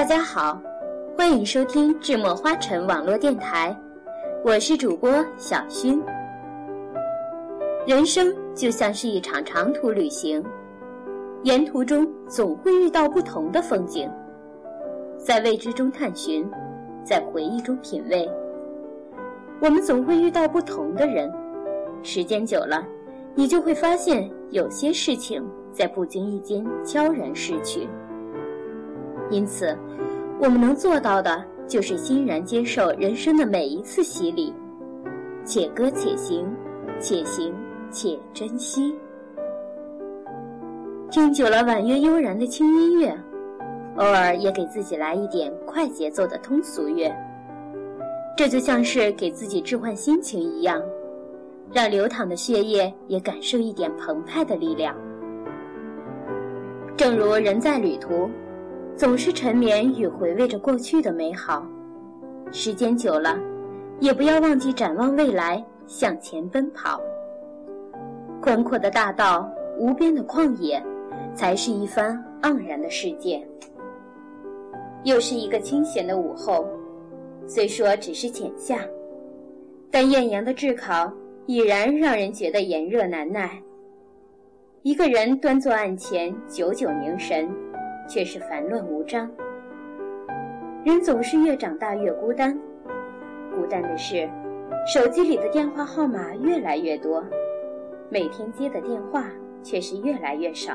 大家好，欢迎收听智墨花城网络电台，我是主播小薰。人生就像是一场长途旅行，沿途中总会遇到不同的风景，在未知中探寻，在回忆中品味。我们总会遇到不同的人，时间久了，你就会发现有些事情在不经意间悄然逝去。因此，我们能做到的就是欣然接受人生的每一次洗礼，且歌且行，且行且珍惜。听久了婉约悠然的轻音乐，偶尔也给自己来一点快节奏的通俗乐。这就像是给自己置换心情一样，让流淌的血液也感受一点澎湃的力量。正如人在旅途。总是沉湎与回味着过去的美好，时间久了，也不要忘记展望未来，向前奔跑。宽阔的大道，无边的旷野，才是一番盎然的世界。又是一个清闲的午后，虽说只是浅夏，但艳阳的炙烤已然让人觉得炎热难耐。一个人端坐案前，久久凝神。却是烦乱无章。人总是越长大越孤单，孤单的是，手机里的电话号码越来越多，每天接的电话却是越来越少。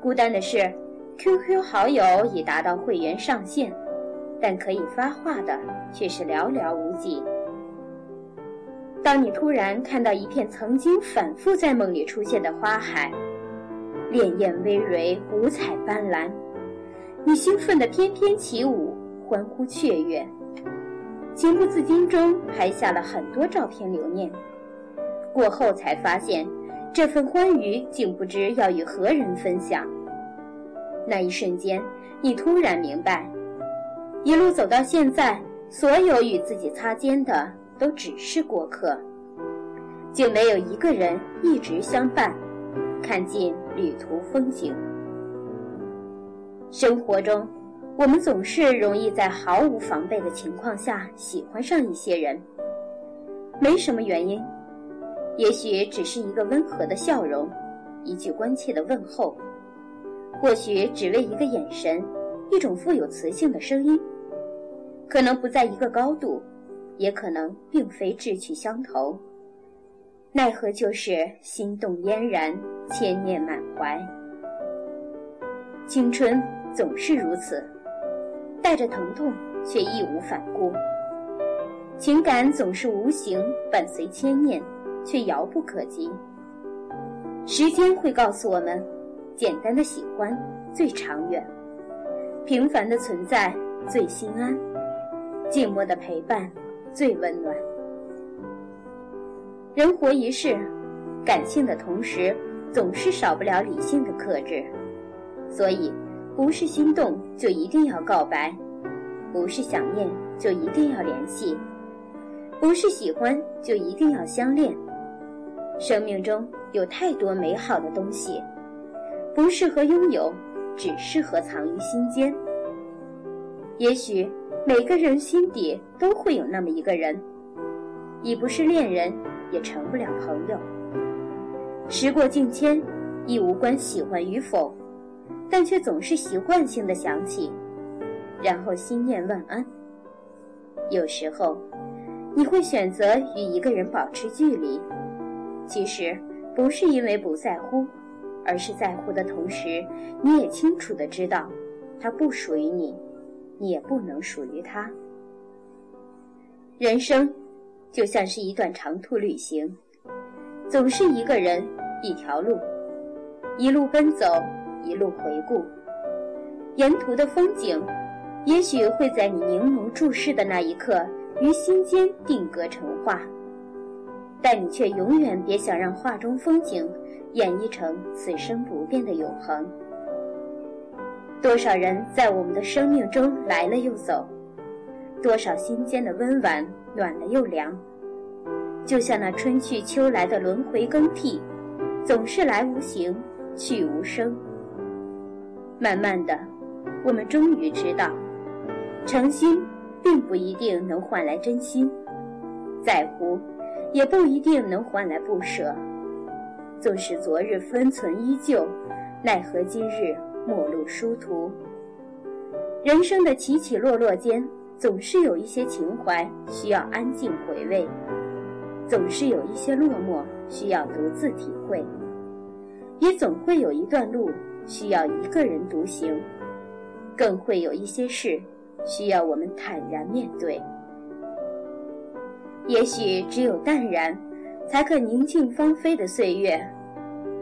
孤单的是，QQ 好友已达到会员上限，但可以发话的却是寥寥无几。当你突然看到一片曾经反复在梦里出现的花海。潋滟葳蕤，五彩斑斓，你兴奋的翩翩起舞，欢呼雀跃，情不自禁中拍下了很多照片留念。过后才发现，这份欢愉竟不知要与何人分享。那一瞬间，你突然明白，一路走到现在，所有与自己擦肩的都只是过客，竟没有一个人一直相伴。看尽旅途风景。生活中，我们总是容易在毫无防备的情况下喜欢上一些人。没什么原因，也许只是一个温和的笑容，一句关切的问候，或许只为一个眼神，一种富有磁性的声音。可能不在一个高度，也可能并非志趣相投。奈何就是心动嫣然，千念满怀。青春总是如此，带着疼痛，却义无反顾。情感总是无形，伴随千念，却遥不可及。时间会告诉我们，简单的喜欢最长远，平凡的存在最心安，寂寞的陪伴最温暖。人活一世，感性的同时，总是少不了理性的克制。所以，不是心动就一定要告白，不是想念就一定要联系，不是喜欢就一定要相恋。生命中有太多美好的东西，不适合拥有，只适合藏于心间。也许每个人心底都会有那么一个人，已不是恋人。也成不了朋友。时过境迁，亦无关喜欢与否，但却总是习惯性的想起，然后心念万安。有时候，你会选择与一个人保持距离，其实不是因为不在乎，而是在乎的同时，你也清楚的知道，他不属于你，你也不能属于他。人生。就像是一段长途旅行，总是一个人一条路，一路奔走，一路回顾。沿途的风景，也许会在你凝眸注视的那一刻，于心间定格成画。但你却永远别想让画中风景演绎成此生不变的永恒。多少人在我们的生命中来了又走，多少心间的温婉。暖了又凉，就像那春去秋来的轮回更替，总是来无形，去无声。慢慢的，我们终于知道，诚心并不一定能换来真心，在乎也不一定能换来不舍。纵使昨日分寸依旧，奈何今日陌路殊途。人生的起起落落间，总是有一些情怀需要安静回味，总是有一些落寞需要独自体会，也总会有一段路需要一个人独行，更会有一些事需要我们坦然面对。也许只有淡然。才可宁静芳菲的岁月，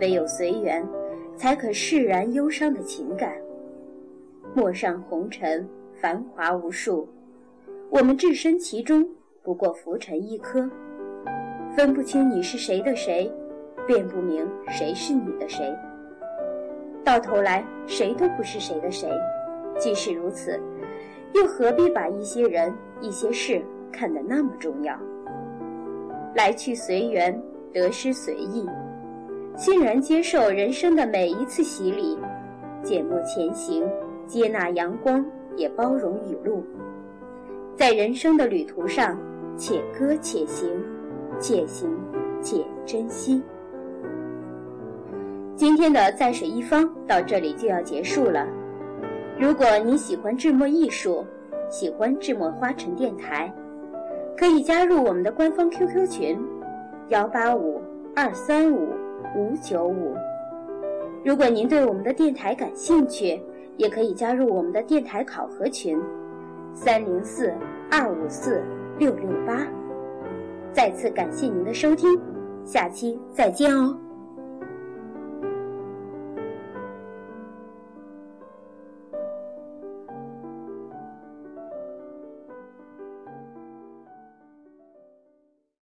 唯有随缘，才可释然忧伤的情感。陌上红尘，繁华无数，我们置身其中，不过浮尘一颗。分不清你是谁的谁，辨不明谁是你的谁。到头来，谁都不是谁的谁。既是如此，又何必把一些人、一些事看得那么重要？来去随缘，得失随意，欣然接受人生的每一次洗礼，缄默前行，接纳阳光，也包容雨露。在人生的旅途上，且歌且行，且行且珍惜。今天的在水一方到这里就要结束了。如果你喜欢智墨艺术，喜欢智墨花城电台。可以加入我们的官方 QQ 群，幺八五二三五五九五。如果您对我们的电台感兴趣，也可以加入我们的电台考核群，三零四二五四六六八。再次感谢您的收听，下期再见哦。